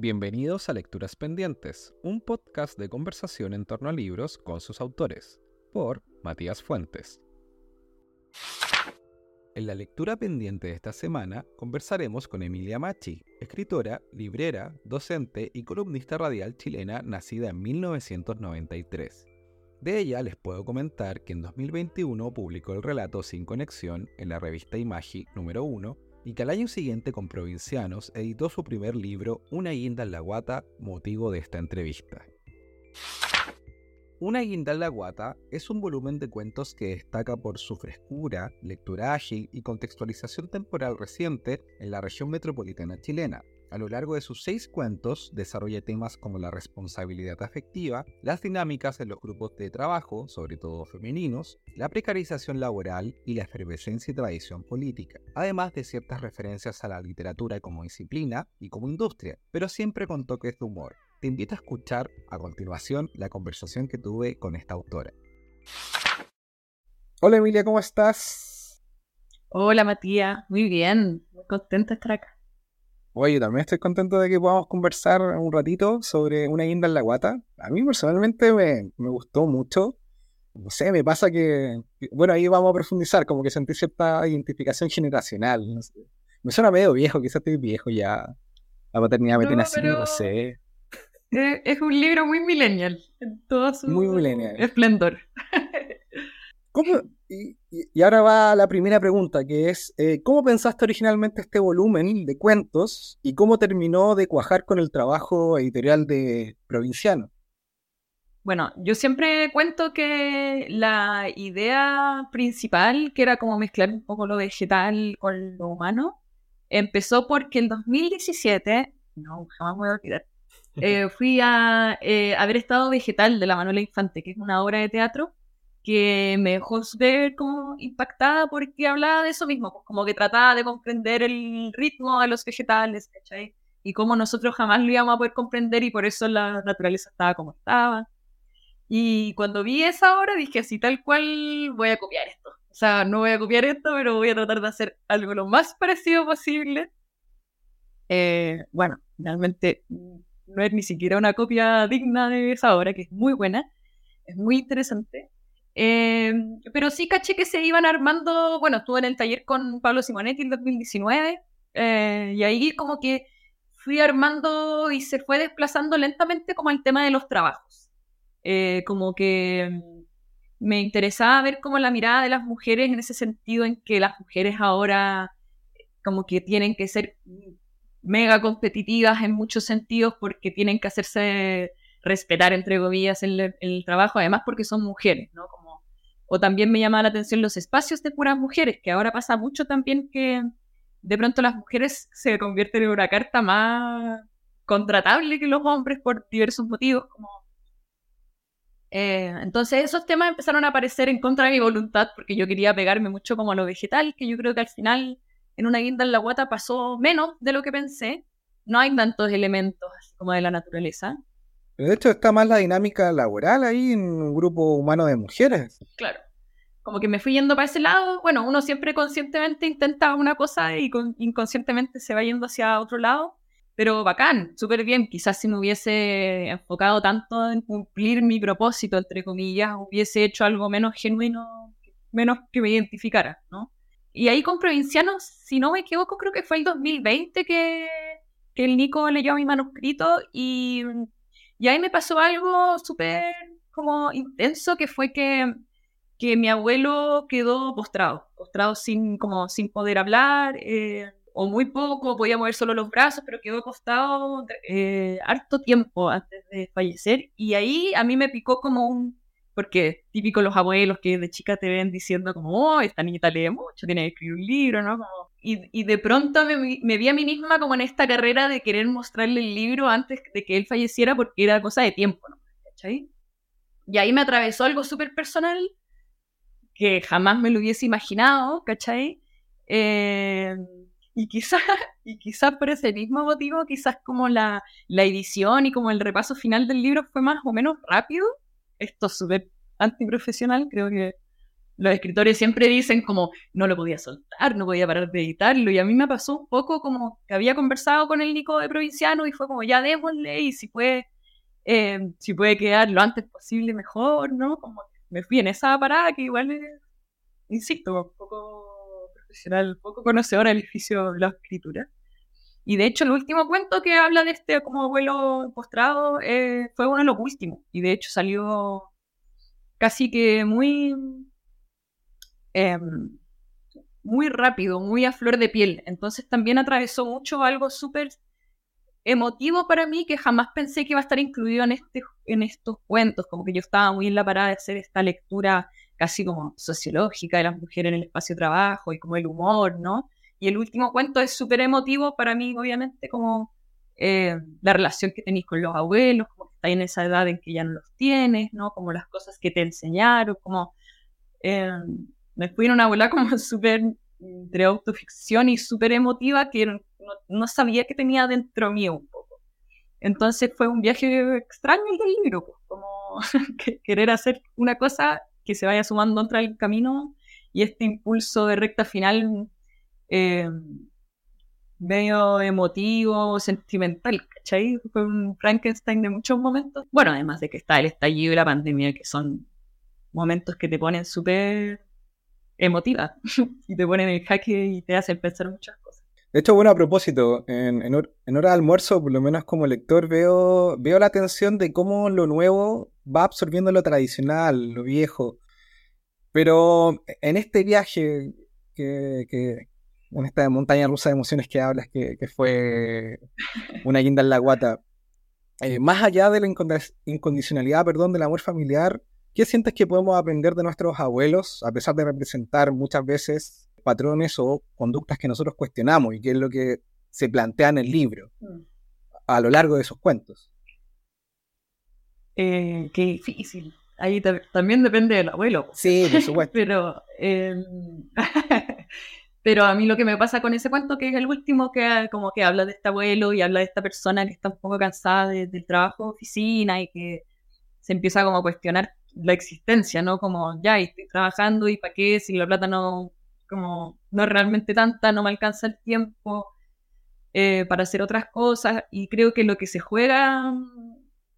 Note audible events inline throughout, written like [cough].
Bienvenidos a Lecturas Pendientes, un podcast de conversación en torno a libros con sus autores, por Matías Fuentes. En la lectura pendiente de esta semana conversaremos con Emilia Machi, escritora, librera, docente y columnista radial chilena nacida en 1993. De ella les puedo comentar que en 2021 publicó el relato Sin Conexión en la revista Imagi número 1 y que al año siguiente con Provincianos editó su primer libro Una guinda en la guata, motivo de esta entrevista. Una guinda en la guata es un volumen de cuentos que destaca por su frescura, lectura ágil y contextualización temporal reciente en la región metropolitana chilena, a lo largo de sus seis cuentos desarrolla temas como la responsabilidad afectiva, las dinámicas en los grupos de trabajo, sobre todo femeninos, la precarización laboral y la efervescencia y tradición política, además de ciertas referencias a la literatura como disciplina y como industria, pero siempre con toques de humor. Te invito a escuchar a continuación la conversación que tuve con esta autora. Hola Emilia, ¿cómo estás? Hola Matías, muy bien, muy contenta de estar acá. Oye, también estoy contento de que podamos conversar un ratito sobre una guinda en la guata. A mí personalmente me, gustó mucho. No sé, me pasa que. Bueno, ahí vamos a profundizar, como que sentí cierta identificación generacional. Me suena medio viejo, quizás estoy viejo ya. La paternidad me tiene así, no sé. Es un libro muy millennial, en todo su muy millennial. esplendor. ¿Cómo, y, ahora va la primera pregunta, que es, eh, ¿cómo pensaste originalmente este volumen de cuentos y cómo terminó de cuajar con el trabajo editorial de Provinciano? Bueno, yo siempre cuento que la idea principal, que era como mezclar un poco lo vegetal con lo humano, empezó porque en 2017, no, jamás voy a olvidar, [laughs] eh, fui a eh, haber estado vegetal de la Manuela Infante, que es una obra de teatro que me dejó súper como impactada porque hablaba de eso mismo, pues, como que trataba de comprender el ritmo de los vegetales, ¿cachai? Y cómo nosotros jamás lo íbamos a poder comprender y por eso la naturaleza estaba como estaba. Y cuando vi esa obra dije así tal cual voy a copiar esto. O sea, no voy a copiar esto, pero voy a tratar de hacer algo lo más parecido posible. Eh, bueno, realmente no es ni siquiera una copia digna de esa obra, que es muy buena, es muy interesante. Eh, pero sí caché que se iban armando, bueno, estuve en el taller con Pablo Simonetti en 2019 eh, y ahí como que fui armando y se fue desplazando lentamente como el tema de los trabajos. Eh, como que me interesaba ver como la mirada de las mujeres en ese sentido en que las mujeres ahora como que tienen que ser mega competitivas en muchos sentidos porque tienen que hacerse respetar, entre comillas, en el, trabajo, además porque son mujeres, ¿no? O también me llama la atención los espacios de puras mujeres, que ahora pasa mucho también que de pronto las mujeres se convierten en una carta más contratable que los hombres por diversos motivos. Eh, entonces esos temas empezaron a aparecer en contra de mi voluntad porque yo quería pegarme mucho como a lo vegetal, que yo creo que al final en una guinda en la guata pasó menos de lo que pensé. No hay tantos elementos como de la naturaleza. De hecho está más la dinámica laboral ahí en un grupo humano de mujeres. Claro. Como que me fui yendo para ese lado. Bueno, uno siempre conscientemente intenta una cosa y inconscientemente se va yendo hacia otro lado. Pero bacán, súper bien. Quizás si me hubiese enfocado tanto en cumplir mi propósito, entre comillas, hubiese hecho algo menos genuino, menos que me identificara, ¿no? Y ahí con Provincianos, si no me equivoco, creo que fue el 2020 que, que el Nico leyó mi manuscrito y y ahí me pasó algo súper como intenso, que fue que, que mi abuelo quedó postrado, postrado sin, como, sin poder hablar, eh, o muy poco, podía mover solo los brazos, pero quedó acostado eh, harto tiempo antes de fallecer. Y ahí a mí me picó como un, porque típico los abuelos que de chica te ven diciendo como, oh, esta niñita lee mucho, tiene que escribir un libro, ¿no? Y, de pronto me, vi a mí misma como en esta carrera de querer mostrarle el libro antes de que él falleciera porque era cosa de tiempo, ¿no? ¿Cachai? Y ahí me atravesó algo súper personal que jamás me lo hubiese imaginado, ¿cachai? Eh, y quizás [laughs] y quizá por ese mismo motivo, quizás como la, la edición y como el repaso final del libro fue más o menos rápido esto es súper antiprofesional, creo que los escritores siempre dicen como no lo podía soltar, no podía parar de editarlo. Y a mí me pasó un poco como que había conversado con el Nico de Provinciano y fue como ya démosle y si puede, eh, si puede quedar lo antes posible mejor, ¿no? Como me fui en esa parada que igual, insisto, un poco profesional, poco conocedora del oficio de la escritura. Y de hecho el último cuento que habla de este como abuelo postrado eh, fue uno de los últimos. Y de hecho salió casi que muy Em, muy rápido, muy a flor de piel. Entonces también atravesó mucho algo súper emotivo para mí que jamás pensé que iba a estar incluido en, este, en estos cuentos, como que yo estaba muy en la parada de hacer esta lectura casi como sociológica de las mujeres en el espacio de trabajo y como el humor, ¿no? Y el último cuento es súper emotivo para mí, obviamente, como eh, la relación que tenéis con los abuelos, como que estáis en esa edad en que ya no los tienes, ¿no? Como las cosas que te enseñaron, como... Eh, me fui en una bola como [laughs] súper entre autoficción y súper emotiva que no, sabía que tenía dentro mío un poco. Entonces fue un viaje extraño el del libro, pues, como [laughs] querer hacer una cosa que se vaya sumando contra el camino y este impulso de recta final eh, medio emotivo, sentimental, ¿cachai? Fue un Frankenstein de muchos momentos. Bueno, además de que está el estallido y la pandemia, que son momentos que te ponen súper emotiva [laughs] y te ponen el jaque y te hacen pensar muchas cosas. De hecho, bueno, a propósito, en, en, hora de almuerzo, por lo menos como lector, veo, veo la tensión de cómo lo nuevo va absorbiendo lo tradicional, lo viejo. Pero en este viaje, que, que en esta montaña rusa de emociones que hablas, que, que fue una guinda en la guata, eh, más allá de la incondicionalidad, perdón, del amor familiar, ¿Qué sientes que podemos aprender de nuestros abuelos, a pesar de representar muchas veces patrones o conductas que nosotros cuestionamos y que es lo que se plantea en el libro mm. a lo largo de esos cuentos? Eh, qué difícil. Ahí también depende del abuelo. Sí, por supuesto. [laughs] pero, em, [laughs] pero a mí lo que me pasa con ese cuento, que es el último, que como que habla de este abuelo y habla de esta persona que está un poco cansada del trabajo de oficina y que se empieza como a cuestionar la existencia, ¿no? Como, ya, estoy trabajando y para qué, si la plata no, como, no es realmente tanta, no me alcanza el tiempo eh, para hacer otras cosas. Y creo que lo que se juega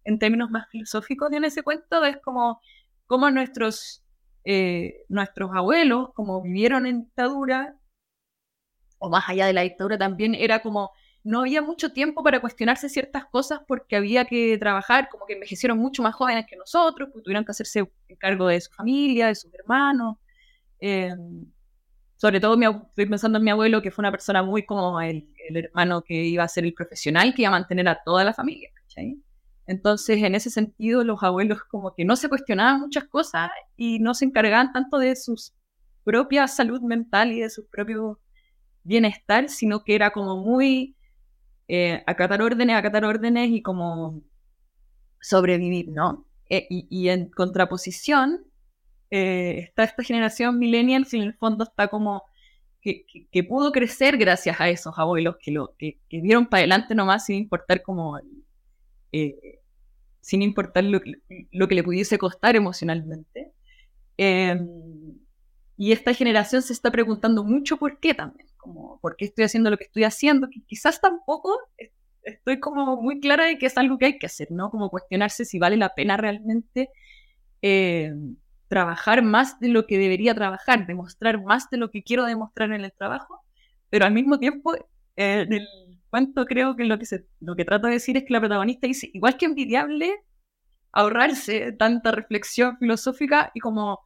en términos más filosóficos en ese cuento es como, como nuestros, eh, nuestros abuelos, como vivieron en dictadura, o más allá de la dictadura también, era como no había mucho tiempo para cuestionarse ciertas cosas porque había que trabajar, como que envejecieron mucho más jóvenes que nosotros, pues tuvieron que hacerse cargo de su familia, de sus hermanos. Eh, sobre todo estoy pensando en mi abuelo, que fue una persona muy como el, hermano que iba a ser el profesional, que iba a mantener a toda la familia. Entonces, en ese sentido, los abuelos como que no se cuestionaban muchas cosas y no se encargaban tanto de su propia salud mental y de su propio bienestar, sino que era como muy eh, acatar órdenes, acatar órdenes y como sobrevivir, ¿no? Eh, y, en contraposición eh, está esta generación millennial que en el fondo está como que, pudo crecer gracias a esos abuelos que lo que, dieron para adelante nomás sin importar como sin importar lo, lo, que le pudiese costar emocionalmente. Em, y esta generación se está preguntando mucho por qué también como, ¿por qué estoy haciendo lo que estoy haciendo? Que quizás tampoco estoy como muy clara de que es algo que hay que hacer, ¿no? Como cuestionarse si vale la pena realmente eh, trabajar más de lo que debería trabajar, demostrar más de lo que quiero demostrar en el trabajo, pero al mismo tiempo, eh, en el cuento creo que lo que, se, lo que trato de decir es que la protagonista dice, igual que envidiable, ahorrarse tanta reflexión filosófica y como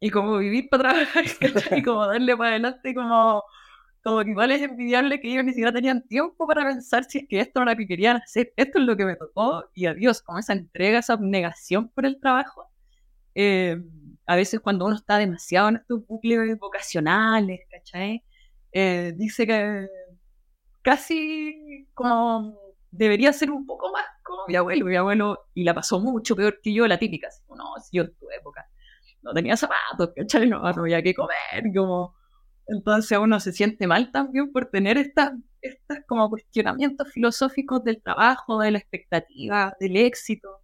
y como vivir para trabajar, [laughs] y como darle para adelante, como, como que igual es envidiable que ellos ni siquiera tenían tiempo para pensar si es que esto era lo que querían hacer, esto es lo que me tocó, y adiós, como esa entrega, esa abnegación por el trabajo. Eh, a veces cuando uno está demasiado en estos bucles vocacionales, ¿cachai? Eh, dice que casi como debería ser un poco más como mi abuelo, mi abuelo, y la pasó mucho peor que yo, la típica, así, no, si yo en tu época no tenía zapatos, ¿cachai? No, había que comer, como... Entonces uno se siente mal también por tener estas estas como cuestionamientos filosóficos del trabajo, de la expectativa, del éxito.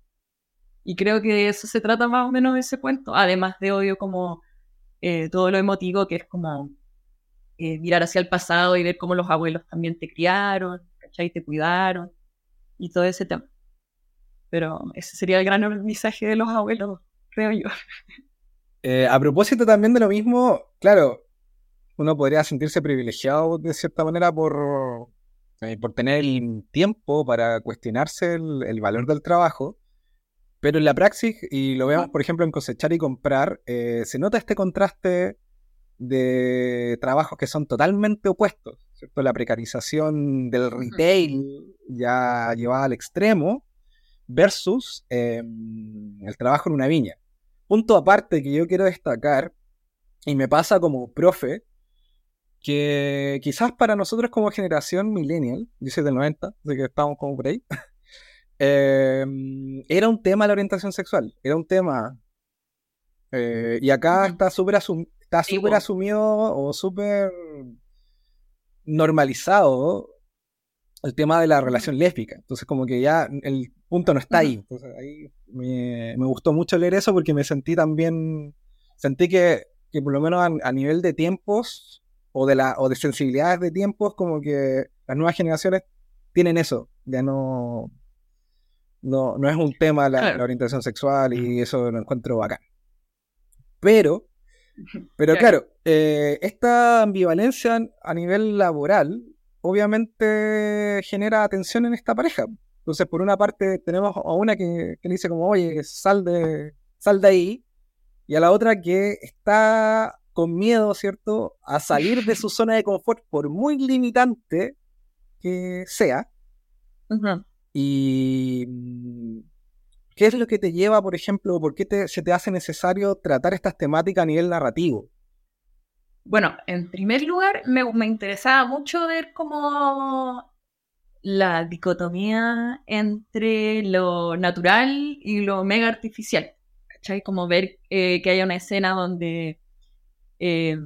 Y creo que de eso se trata más o menos ese cuento, además de obvio como eh, todo lo emotivo que es como eh, mirar hacia el pasado y ver cómo los abuelos también te criaron, ¿cachai? Te cuidaron y todo ese tema. Pero ese sería el gran mensaje de los abuelos, creo yo. [laughs] Eh, a propósito también de lo mismo, claro, uno podría sentirse privilegiado de cierta manera por, eh, por tener el tiempo para cuestionarse el, valor del trabajo, pero en la praxis, y lo vemos por ejemplo en cosechar y comprar, se nota este contraste de trabajos que son totalmente opuestos, ¿cierto? La precarización del retail ya llevada al extremo versus em, el trabajo en una viña. Punto aparte que yo quiero destacar, y me pasa como profe, que quizás para nosotros como generación millennial, yo soy del 90, así que estamos como por ahí, [laughs] em, era un tema la orientación sexual, era un tema... Eh, y acá está súper está asumido o súper normalizado el tema de la relación lésbica. Entonces, como que ya el punto no está ahí. Entonces, ahí me, gustó mucho leer eso porque me sentí también, sentí que, por lo menos a, nivel de tiempos o de, la, o de sensibilidades de tiempos, como que las nuevas generaciones tienen eso. Ya no, no, no es un tema la, la orientación sexual y eso lo encuentro bacán. Pero pero claro, eh, esta ambivalencia a nivel laboral obviamente genera tensión en esta pareja. Entonces, por una parte tenemos a una que, le dice como, oye, sal de, sal de ahí, y a la otra que está con miedo, ¿cierto?, a salir de su [laughs] zona de confort, por muy limitante que sea. Y ¿Qué es lo que te lleva, por ejemplo, por qué se te hace necesario tratar estas temáticas a nivel narrativo? Bueno, en primer lugar, me, interesaba mucho ver cómo la dicotomía entre lo natural y lo mega artificial. ¿Cachai? Como ver eh, que hay una escena donde eh,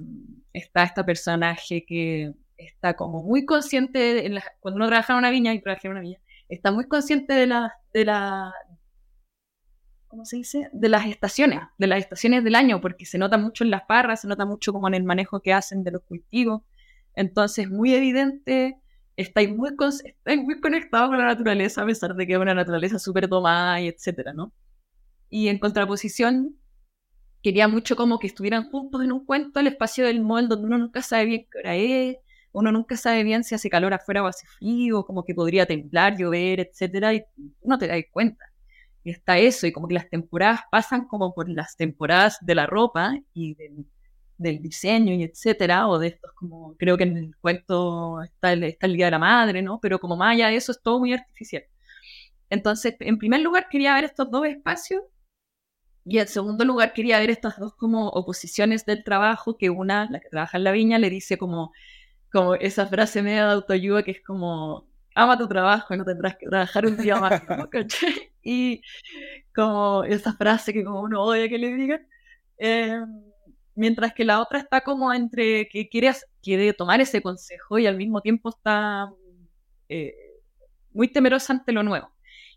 está esta personaje que está como muy consciente, cuando uno trabaja en una viña y trabaja en una viña, está muy consciente de la, de la, ¿cómo se dice? De las estaciones, de las estaciones del año, porque se nota mucho en las parras, se nota mucho como en el manejo que hacen de los cultivos. Entonces, muy evidente, estáis muy, estáis muy conectados con la naturaleza, a pesar de que es una naturaleza súper tomada y etcétera, ¿no? Y en contraposición, quería mucho como que estuvieran juntos en un cuento el espacio del mall donde uno nunca sabe bien qué hora es, uno nunca sabe bien si hace calor afuera o hace frío, como que podría temblar, llover, etcétera, y no te das cuenta está eso, y como que las temporadas pasan como por las temporadas de la ropa y del, diseño y etcétera, o de estos como, creo que en el cuento está el, está el Día de la Madre, ¿no? Pero como más allá de eso es todo muy artificial. Entonces, en primer lugar quería ver estos dos espacios y en segundo lugar quería ver estas dos como oposiciones del trabajo, que una, la que trabaja en la viña, le dice como, como esa frase media de autoayuda que es como, ama tu trabajo y no tendrás que trabajar un día más, ¿no? [laughs] Y como esa frase que como uno odia que le digan. Eh, mientras que la otra está como entre que quiere, quiere tomar ese consejo y al mismo tiempo está eh, muy temerosa ante lo nuevo.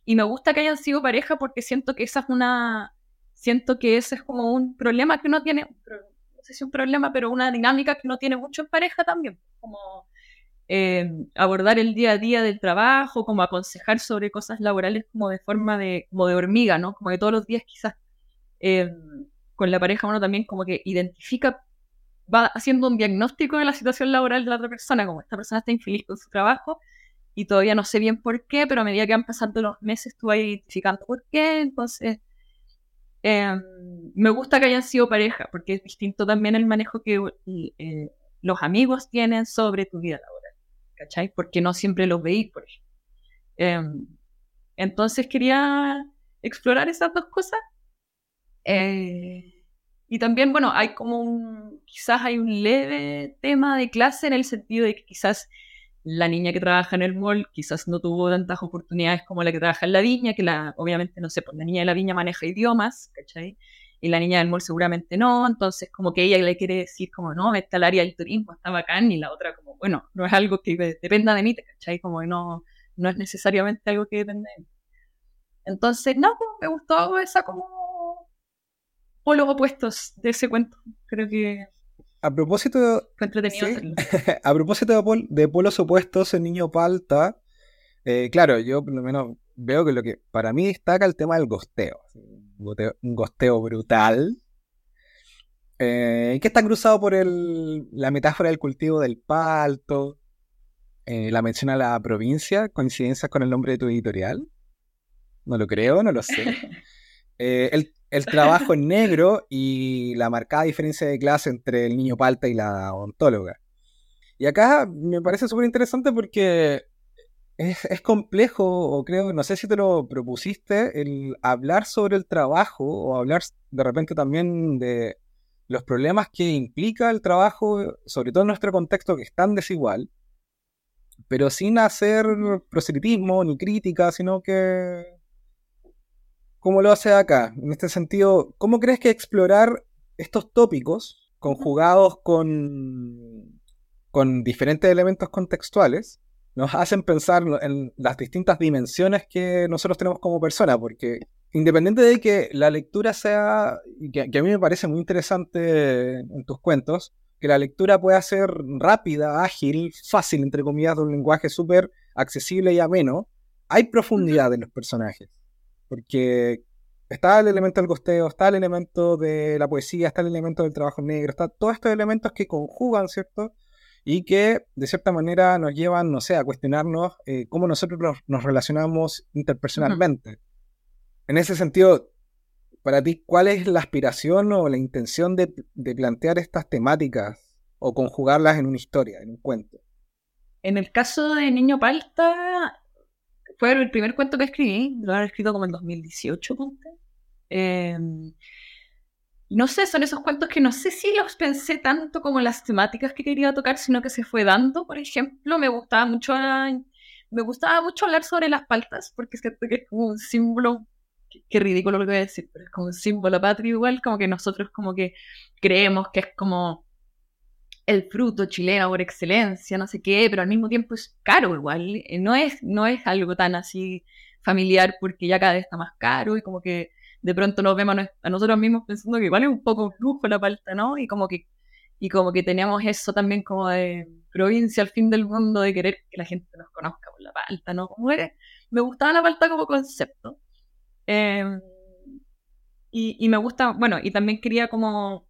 Y me gusta que hayan sido pareja porque siento que esa es una, siento que ese es como un problema que uno tiene, no sé si un problema, pero una dinámica que uno tiene mucho en pareja también, como eh, abordar el día a día del trabajo, como aconsejar sobre cosas laborales como de forma de, como de hormiga, ¿no? Como de todos los días quizás eh, con la pareja uno también como que identifica, va haciendo un diagnóstico de la situación laboral de la otra persona, como esta persona está infeliz con su trabajo y todavía no sé bien por qué, pero a medida que van pasando los meses tú vas identificando por qué, entonces... Eh, me gusta que hayan sido pareja, porque es distinto también el manejo que los amigos tienen sobre tu vida laboral. ¿Cachai? Porque no siempre los veis, por ejemplo. Em, entonces quería explorar esas dos cosas. Eh, y también, bueno, hay como un, quizás hay un leve tema de clase en el sentido de que quizás la niña que trabaja en el mall quizás no tuvo tantas oportunidades como la que trabaja en la viña, que la, obviamente, no sé, pues la niña de la viña maneja idiomas, ¿cachai? Y la niña del mall seguramente no, entonces como que ella le quiere decir como, no, está el área del turismo, está bacán, y la otra como, bueno, no es algo que dependa de mí, ¿cachai? Como que no, no es necesariamente algo que depende de mí. Entonces, no, pues, me gustó esa como polos opuestos de ese cuento. Creo que a propósito, [laughs] a propósito de, polos opuestos en Niño Palta, eh, claro, yo por lo menos veo que lo que para mí destaca el tema del gosteo. Un gosteo brutal. Eh, que está cruzado por el, la metáfora del cultivo del palto. Eh, la mención a la provincia, coincidencias con el nombre de tu editorial. No lo creo, no lo sé. [laughs] el, el trabajo en negro y la marcada diferencia de clase entre el niño palta y la odontóloga. Y acá me parece súper interesante porque es, complejo, o creo, no sé si te lo propusiste, el hablar sobre el trabajo o hablar de repente también de los problemas que implica el trabajo, sobre todo en nuestro contexto que es tan desigual, pero sin hacer proselitismo ni crítica, sino que ¿Cómo lo hace acá. En este sentido, ¿cómo crees que explorar estos tópicos conjugados con, con diferentes elementos contextuales nos hacen pensar en las distintas dimensiones que nosotros tenemos como persona? Porque independiente de que la lectura sea, que, que a mí me parece muy interesante en tus cuentos, que la lectura pueda ser rápida, ágil, fácil, entre comillas, de un lenguaje súper accesible y ameno, hay profundidad en los personajes. Porque está el elemento del costeo, está el elemento de la poesía, está el elemento del trabajo negro, está todos estos elementos que conjugan, ¿cierto? Y que de cierta manera nos llevan, no sé, a cuestionarnos eh, cómo nosotros nos, relacionamos interpersonalmente. En ese sentido, para ti, ¿cuál es la aspiración o la intención de, de plantear estas temáticas o conjugarlas en una historia, en un cuento? En el caso de Niño Palta, fue el primer cuento que escribí, lo había escrito como en 2018, em, no sé, son esos cuentos que no sé si los pensé tanto como las temáticas que quería tocar, sino que se fue dando. Por ejemplo, me gustaba mucho, me gustaba mucho hablar sobre las paltas, porque es que es como un símbolo, qué, ridículo lo que voy a decir, pero es como un símbolo patrio igual, como que nosotros como que creemos que es como el fruto chileno por excelencia, no sé qué, pero al mismo tiempo es caro igual. Eh, no es, no es algo tan así familiar porque ya cada vez está más caro y como que de pronto nos vemos a nosotros mismos pensando que igual es un poco lujo la palta, ¿no? Y como que y como que teníamos eso también como de provincia al fin del mundo, de querer que la gente nos conozca por la palta, ¿no? Como me gustaba la palta como concepto. Em, y, y me gusta, bueno, y también quería como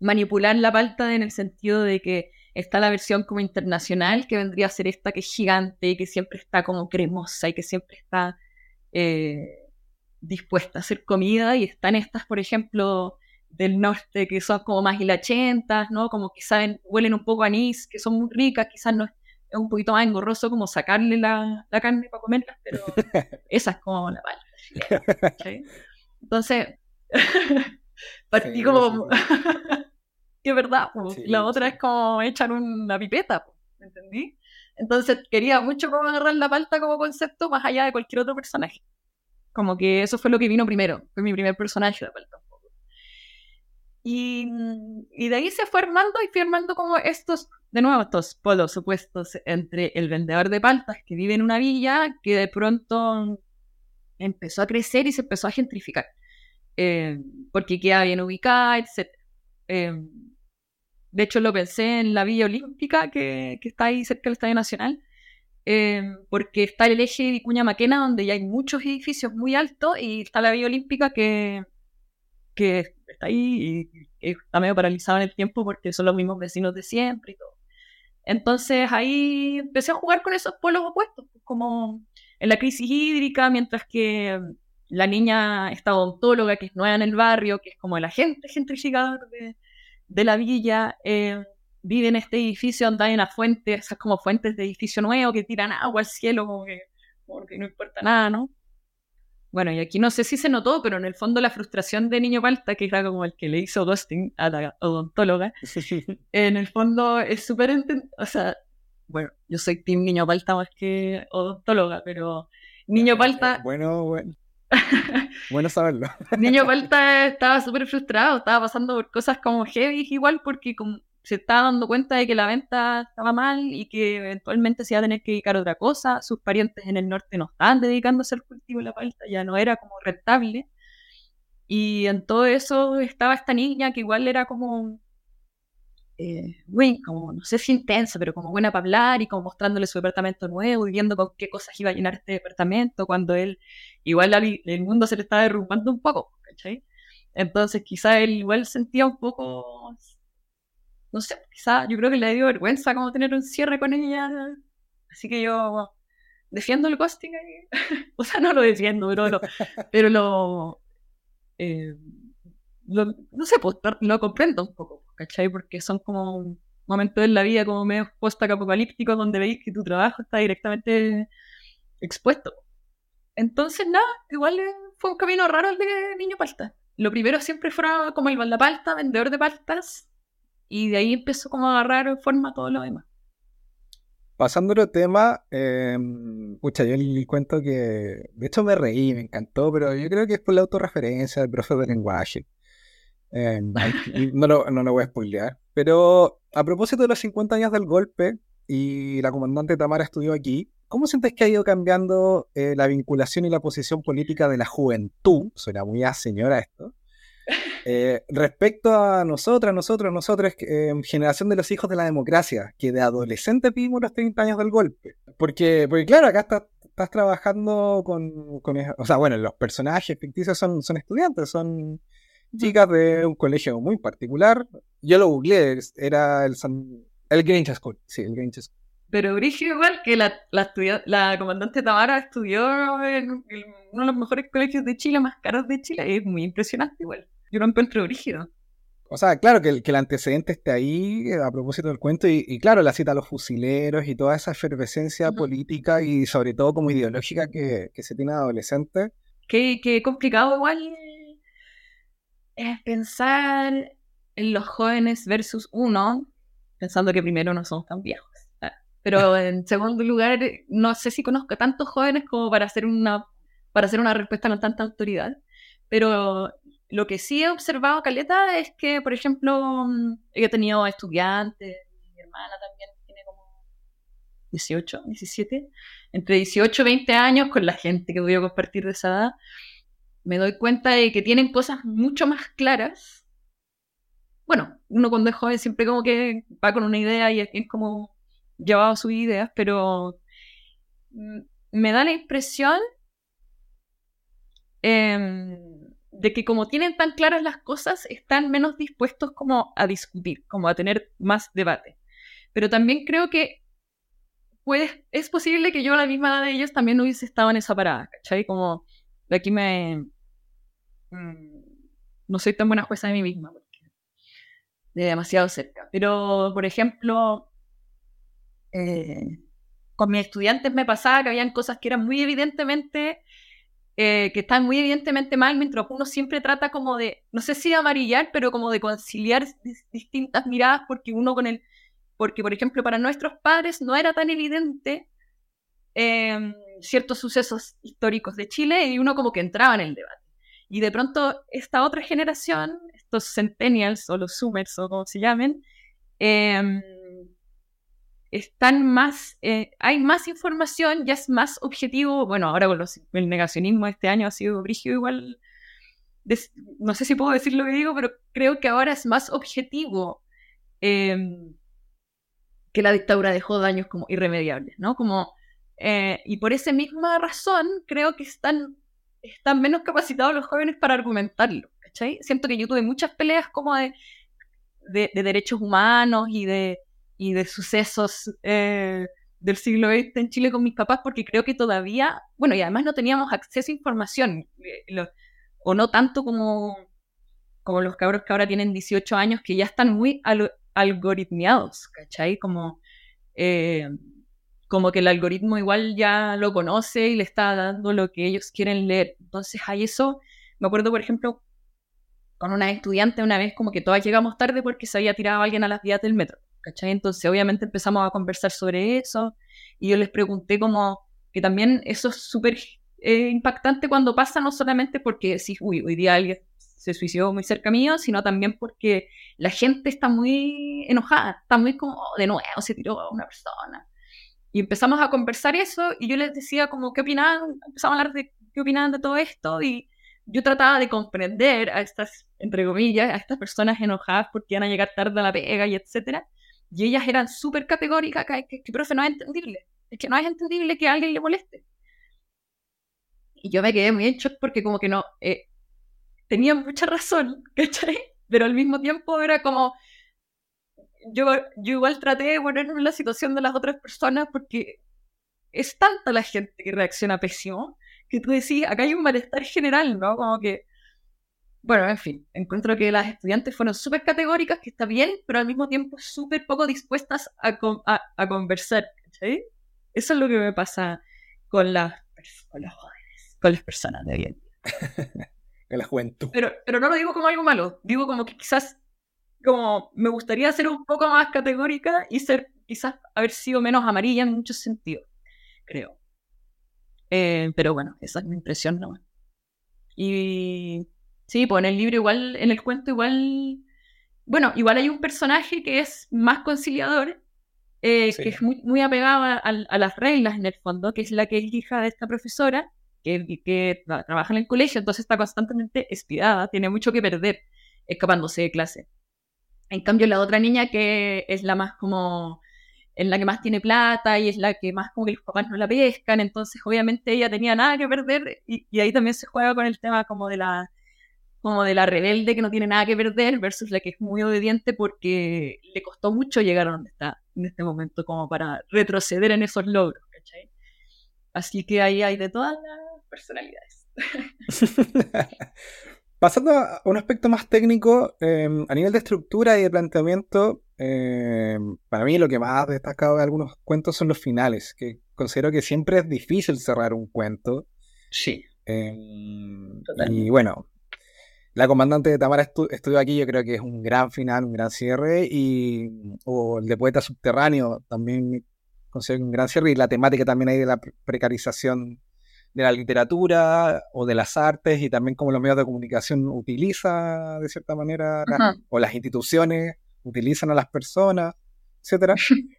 manipular la palta en el sentido de que está la versión como internacional, que vendría a ser esta que es gigante y que siempre está como cremosa y que siempre está eh, dispuesta a hacer comida, y están estas, por ejemplo, del norte que son como más hilachentas, ¿no? Como que saben, huelen un poco a anís, que son muy ricas, quizás no es, un poquito más engorroso como sacarle la, carne para comerlas, pero [laughs] esa es como la palta. Entonces, [laughs] partí como... [laughs] que verdad, la otra es como echar una pipeta, ¿me entendí? Entonces quería mucho como agarrar la palta como concepto más allá de cualquier otro personaje. Como que eso fue lo que vino primero, fue mi primer personaje la palta. Y, y de ahí se fue armando y fui armando como estos, de nuevo, estos polos opuestos entre el vendedor de paltas que vive en una villa que de pronto empezó a crecer y se empezó a gentrificar. Eh, porque queda bien ubicada, etc. De hecho, lo pensé en la Villa Olímpica, que, está ahí cerca del Estadio Nacional, em, porque está el eje de Vicuña Maquena, donde ya hay muchos edificios muy altos, y está la Villa Olímpica que, que está ahí y, está medio paralizado en el tiempo porque son los mismos vecinos de siempre y todo. Entonces ahí empecé a jugar con esos polos opuestos, pues, como en la crisis hídrica, mientras que la niña, esta odontóloga que es nueva en el barrio, que es como el agente gentrificador de, de la villa eh, vive en este edificio donde hay una fuente, esas como fuentes de edificio nuevo que tiran agua al cielo, como que, no importa nada, ¿no? Bueno, y aquí no sé si se notó, pero en el fondo la frustración de Niño Palta, que era como el que le hizo Dustin a la odontóloga, [laughs] en el fondo es súper... O sea, bueno, yo soy Team Niño Palta más que odontóloga, pero Niño Palta... Bueno, bueno. [laughs] bueno saberlo. Niño [laughs] Palta estaba súper frustrado, estaba pasando por cosas como heavy igual porque se estaba dando cuenta de que la venta estaba mal y que eventualmente se iba a tener que dedicar a otra cosa. Sus parientes en el norte no estaban dedicándose al cultivo de la palta, ya no era como rentable. Y en todo eso estaba esta niña que igual era como, eh, como, no sé si intensa, pero como buena para hablar y como mostrándole su departamento nuevo y viendo con qué cosas iba a llenar este departamento cuando él, igual el mundo se le estaba derrumbando un poco, ¿cachai? Entonces quizá él igual sentía un poco, no sé, quizá yo creo que le dio vergüenza como tener un cierre con ella. Así que yo defiendo el ghosting [laughs] o sea, no lo defiendo, pero lo, pero lo, eh, no sé, pues lo comprendo un poco, ¿cachai? Porque son como momentos en la vida como medio post-apocalípticos donde veis que tu trabajo está directamente expuesto. Entonces, nada, igual fue un camino raro el de Niño Palta. Lo primero siempre fue como el baldapalta, vendedor de paltas, y de ahí empezó como a agarrar forma todo lo demás. Pasando a otro tema, eh, pucha, yo le cuento que, de hecho me reí, me encantó, pero yo creo que es por la autorreferencia del profe de lenguaje. [laughs] Eh, no, lo, no lo voy a spoilear. Pero a propósito de los 50 años del golpe y la comandante Tamara estudió aquí, ¿cómo sientes que ha ido cambiando eh, la vinculación y la posición política de la juventud? Suena muy a señora esto. Eh, respecto a nosotras, nosotros, nosotros, generación de los hijos de la democracia, que de adolescente vivimos los 30 años del golpe. Porque, porque claro, acá estás, estás trabajando con, con, O sea, bueno, los personajes ficticios son, son estudiantes, son chicas de un colegio muy particular. Yo lo googleé, era el, el Grange School. Sí, el Grange School. Pero Brigio igual que la, la, la comandante Tamara estudió en, uno de los mejores colegios de Chile, más caros de Chile. Es muy impresionante igual. Yo lo encuentro brígido. O sea, claro que el, que el antecedente esté ahí eh, a propósito del cuento y, claro, la cita a los fusileros y toda esa efervescencia política y sobre todo como ideológica que, que se tiene adolescente. Qué, qué complicado igual es pensar en los jóvenes versus uno, pensando que primero no somos tan viejos. Ah, pero [laughs] en segundo lugar, no sé si conozco tantos jóvenes como para hacer una, para hacer una respuesta con tanta autoridad. Pero lo que sí he observado, Caleta, es que, por ejemplo, he tenido estudiantes, mi hermana también tiene como 18, 17, entre 18 y 20 años con la gente que voy a compartir de esa edad me doy cuenta de que tienen cosas mucho más claras. Bueno, uno cuando es joven siempre como que va con una idea y es, como llevado sus ideas, pero mm, me da la impresión em, de que como tienen tan claras las cosas, están menos dispuestos como a discutir, como a tener más debate. Pero también creo que puede, es posible que yo a la misma edad de ellos también hubiese estado en esa parada, ¿cachai? Como de aquí me... Mm, no soy tan buena jueza de mí misma, de demasiado cerca. Pero, por ejemplo, eh, con mis estudiantes me pasaba que habían cosas que eran muy evidentemente, eh, que están muy evidentemente mal, mientras uno siempre trata como de, no sé si de amarillar, pero como de conciliar distintas miradas, porque uno con el, porque por ejemplo para nuestros padres no era tan evidente Em, ciertos sucesos históricos de Chile y uno como que entraba en el debate. Y de pronto esta otra generación, estos centennials o los zoomers o como se llamen, em, están más, eh, hay más información, ya es más objetivo, bueno, ahora con el negacionismo este año ha sido brígido igual, no sé si puedo decir lo que digo, pero creo que ahora es más objetivo em, que la dictadura dejó daños como irremediables, ¿no? Como eh, y por esa misma razón creo que están, están menos capacitados los jóvenes para argumentarlo. ¿cachai? Siento que yo tuve muchas peleas como de, de, derechos humanos y de, y de sucesos eh, del siglo XX en Chile con mis papás porque creo que todavía, bueno, y además no teníamos acceso a información, eh, o no tanto como, como los cabros que ahora tienen 18 años que ya están muy algoritmiados, ¿cachai? Como como que el algoritmo igual ya lo conoce y le está dando lo que ellos quieren leer. Entonces hay eso, me acuerdo por ejemplo con una estudiante una vez como que todas llegamos tarde porque se había tirado alguien a las vías del metro, ¿cachai? Entonces obviamente empezamos a conversar sobre eso y yo les pregunté como que también eso es súper eh, impactante cuando pasa, no solamente porque si, uy, hoy día alguien se suicidó muy cerca mío, sino también porque la gente está muy enojada, está muy como, oh, de nuevo, se tiró a una persona. Y empezamos a conversar eso y yo les decía como qué opinaban, empezamos a hablar de qué opinaban de todo esto y yo trataba de comprender a estas, entre comillas, a estas personas enojadas porque iban a llegar tarde a la pega y etcétera, y ellas eran súper categóricas, que, que, que, profe, no es entendible, es que no es entendible que a alguien le moleste. Y yo me quedé muy en shock porque como que no, eh, tenía mucha razón, [laughs] ¿cachai? Pero al mismo tiempo era como, yo, yo igual traté de ponerme en la situación de las otras personas porque es tanta la gente que reacciona pésimo que tú decís, acá hay un malestar general, ¿no? Como que, bueno, en fin, encuentro que las estudiantes fueron súper categóricas, que está bien, pero al mismo tiempo súper poco dispuestas a, a, a conversar, ¿sí? Eso es lo que me pasa con, las, con los jóvenes, con las personas de hoy en día. [laughs] en la juventud. Pero, pero no lo digo como algo malo, digo como que quizás como me gustaría ser un poco más categórica y ser quizás haber sido menos amarilla en muchos sentidos, creo. Eh, pero bueno, esa es mi impresión ¿no? Y sí, pues en el libro igual, en el cuento igual, bueno, igual hay un personaje que es más conciliador, eh, que es muy, muy apegado a, a, las reglas en el fondo, que es la que es hija de esta profesora, que, que trabaja en el colegio, entonces está constantemente espiada, tiene mucho que perder escapándose de clase. En cambio, la otra niña que es la más como es la que más tiene plata y es la que más como que los papás no la pescan, entonces obviamente ella tenía nada que perder y, y, ahí también se juega con el tema como de la como de la rebelde que no tiene nada que perder versus la que es muy obediente porque le costó mucho llegar a donde está en este momento como para retroceder en esos logros, ¿cachai? Así que ahí hay de todas las personalidades. [laughs] Pasando a un aspecto más técnico, eh, a nivel de estructura y de planteamiento, eh, para mí lo que más ha destacado de algunos cuentos son los finales, que considero que siempre es difícil cerrar un cuento. Sí. Eh, y bueno, la comandante de Tamara estu estudió aquí, yo creo que es un gran final, un gran cierre, y o el de Poeta Subterráneo también considero un gran cierre, y la temática también hay de la precarización de la literatura o de las artes y también como los medios de comunicación utiliza de cierta manera o las instituciones utilizan a las personas, etcétera. [laughs]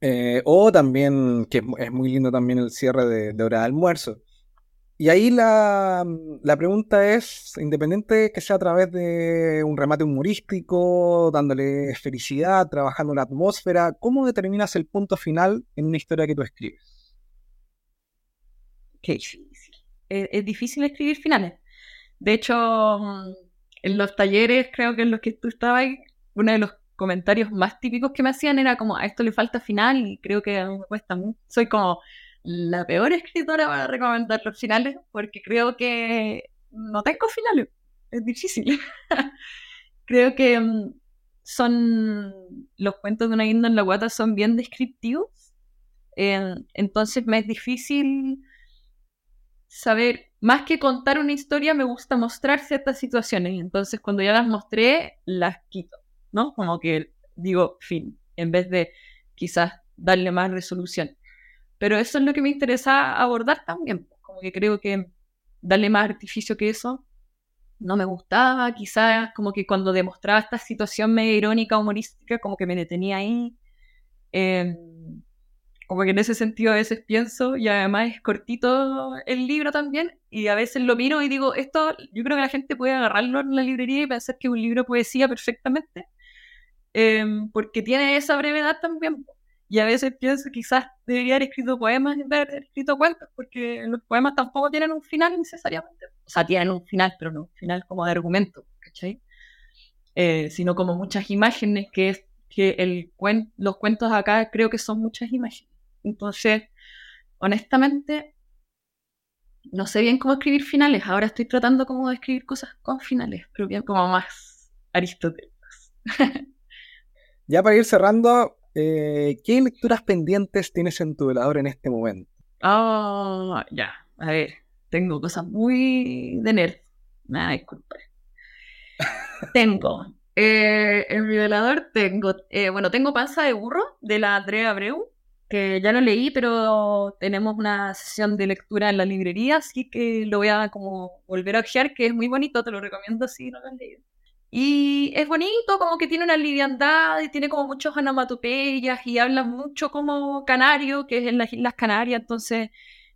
eh, o también, que es muy lindo también el cierre de, de hora de almuerzo. Y ahí la, la, pregunta es, independiente que sea a través de un remate humorístico, dándole felicidad, trabajando la atmósfera, ¿cómo determinas el punto final en una historia que tú escribes? qué difícil. Es, difícil escribir finales. De hecho, mm, en los talleres, creo que en los que tú estabas, uno de los comentarios más típicos que me hacían era como, a esto le falta final y creo que me cuesta mucho. Soy como la peor escritora para recomendar los finales porque creo que no tengo finales. Es difícil. [laughs] creo que um, son los cuentos de una guinda en la guata son bien descriptivos. Entonces me es difícil saber, más que contar una historia, me gusta mostrar ciertas situaciones. Entonces, cuando ya las mostré, las quito, ¿no? Como que digo, fin, en vez de quizás darle más resolución. Pero eso es lo que me interesa abordar también. Pues, como que creo que darle más artificio que eso no me gustaba. Quizás como que cuando demostraba esta situación medio irónica, humorística, como que me detenía ahí. Eh, como que en ese sentido a veces pienso, y además es cortito el libro también, y a veces lo miro y digo, esto yo creo que la gente puede agarrarlo en la librería y pensar que es un libro de poesía perfectamente, eh, porque tiene esa brevedad también. Y a veces pienso quizás debería haber escrito poemas en vez de haber escrito cuentos, porque los poemas tampoco tienen un final necesariamente. O sea, tienen un final, pero no un final como de argumento, ¿cachai? Eh, sino como muchas imágenes, que es que el cuen los cuentos acá creo que son muchas imágenes. Entonces, honestamente, no sé bien cómo escribir finales. Ahora estoy tratando como de escribir cosas con finales, pero bien como más aristotélicos. [laughs] ya para ir cerrando, eh, ¿qué lecturas pendientes tienes en tu velador en este momento? Ah, oh, ya. A ver, tengo cosas muy de nerd. Nada, disculpe. [laughs] tengo. Eh, en mi velador tengo, eh, bueno, tengo Panza de Burro de la Andrea Abreu que ya lo leí, pero tenemos una sesión de lectura en la librería, así que lo voy a como volver a ojear, que es muy bonito, te lo recomiendo si no lo has leído. Y es bonito, como que tiene una liviandad y tiene como muchos onomatopeyas y habla mucho como canario, que es en las Islas Canarias, entonces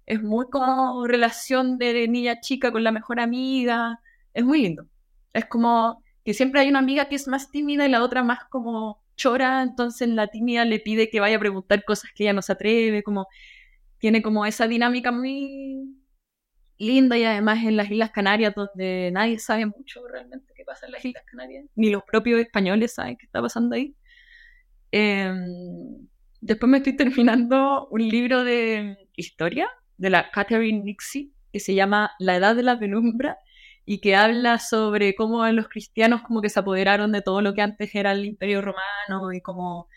Es muy como relación de niña chica con la mejor amiga. Es muy lindo. Es como que siempre hay una amiga que es más tímida y la otra más como chora, entonces la tímida le pide que vaya a preguntar cosas que ella no se atreve, como tiene como esa dinámica muy linda y además en las Islas Canarias donde nadie sabe mucho realmente pasa en las Islas Canarias, ni los propios españoles saben qué está pasando ahí. Em, después me estoy terminando un libro de historia de la Catherine Nixie que se llama La Edad de la Penumbra y que habla sobre cómo los cristianos como que se apoderaron de todo lo que antes era el imperio romano y como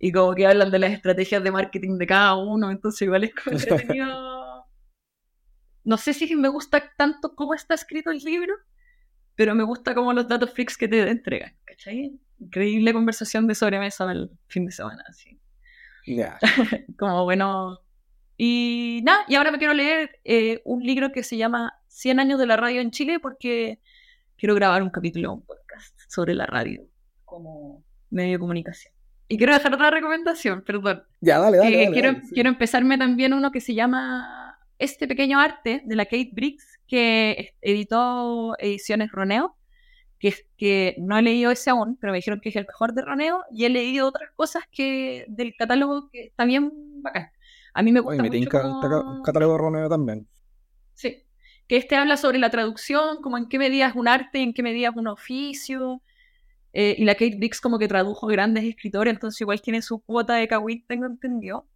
y como que hablan de las estrategias de marketing de cada uno, entonces igual es como [laughs] entretenido. No sé si me gusta tanto cómo está escrito el libro, pero me gusta como los datos freaks que te entregan, ¿cachai? Increíble conversación de sobremesa el fin de semana, así. Ya. [laughs] como bueno. Y nada, y ahora me quiero leer eh, un libro que se llama 100 años de la radio en Chile porque quiero grabar un capítulo, un podcast sobre la radio como medio de comunicación. Y quiero dejar otra recomendación, perdón. Ya, dale, dale. quiero, quiero empezarme también uno que se llama Este pequeño arte de la Kate Briggs, que editó Ediciones Roneo, que, que no he leído ese aún, pero me dijeron que es el mejor de Roneo, y he leído otras cosas que del catálogo que está bien bacán. A mí me gusta Oye, me mucho. como... catálogo de Roneo también. Sí, que este habla sobre la traducción, como en qué medida es un arte y en qué medida es un oficio. Eh, y la Kate Dix como que tradujo grandes escritores, entonces igual tiene su cuota de Kawin, tengo entendido.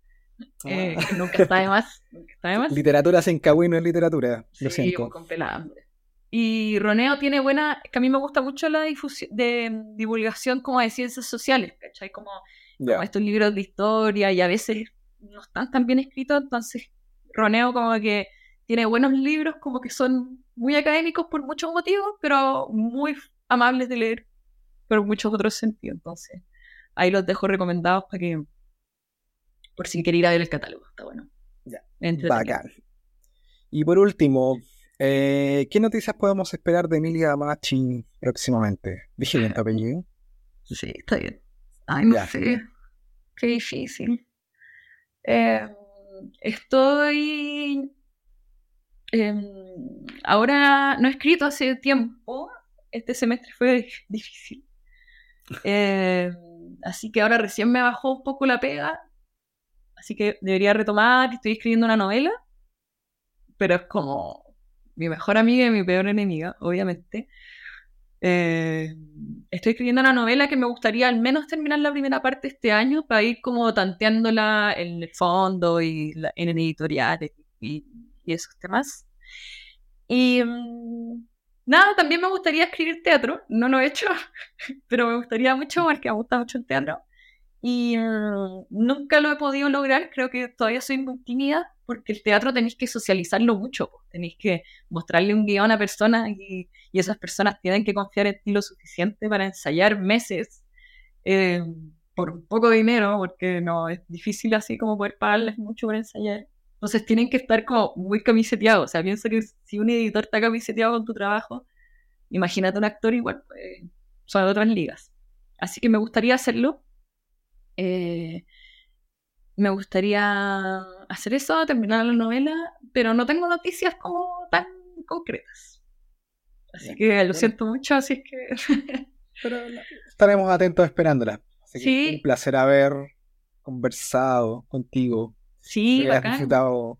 Eh, nunca [laughs] está de más. Nunca está de más. Literatura sin no es literatura, lo Sí, siento. con pelada hambre. Y Roneo tiene buena, que a mí me gusta mucho la difusión, de divulgación como de ciencias sociales, ¿cachai? Como, como Ya. estos libros de historia y a veces no están tan bien escritos, entonces Roneo como que tiene buenos libros como que son muy académicos por muchos motivos, pero muy amables de leer por muchos otros sentidos. Entonces, ahí los dejo recomendados para que, por si quieren ir a ver el catálogo, está bueno. Ya. Bacán. Y por último, eh, ¿qué noticias podemos esperar de Emilia Machi próximamente? Dije bien tu apellido. [laughs] Sí, está bien. Ay, no Ya. sé. Qué difícil. Eh, estoy. em, ahora no he escrito hace tiempo. Este semestre fue difícil. [laughs] Eh, así que ahora recién me bajó un poco la pega. Así que debería retomar. Estoy escribiendo una novela. Pero es como mi mejor amiga y mi peor enemiga, obviamente. Eh, estoy escribiendo una novela que me gustaría al menos terminar la primera parte este año para ir como tanteándola en el fondo y la- en editoriales y, y esos temas. Y mm, nada, también me gustaría escribir teatro, no lo he hecho, [laughs] pero me gustaría mucho porque me gusta mucho el teatro. Y mm, nunca lo he podido lograr, creo que todavía soy muy tímida porque el teatro tenéis que socializarlo mucho, tenéis que mostrarle un guion a personas y, y esas personas tienen que confiar en ti lo suficiente para ensayar meses eh, por poco dinero, porque no es difícil así como poder pagarles mucho por ensayar. Entonces tienen que estar como muy camiseteados. O sea, pienso que si un editor está camiseteado con tu trabajo, imagínate un actor igual, pues, son de otras ligas. Así que me gustaría hacerlo. Eh, me gustaría hacer eso, terminar la novela, pero no tengo noticias como tan concretas. Así Bien, que lo bueno. siento mucho, así es que [laughs] Pero estaremos atentos esperándola. Así que Sí. un placer haber conversado contigo. sí, disfrutado.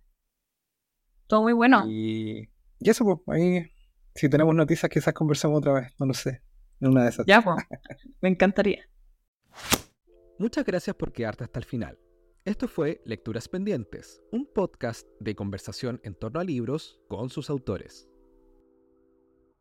todo muy bueno. Y, y eso, pues, ahí, si tenemos noticias, quizás conversamos otra vez. No lo sé. En una de esas. Ya, pues, me encantaría. Muchas gracias por quedarte hasta el final. Esto fue Lecturas Pendientes, un podcast de conversación en torno a libros con sus autores.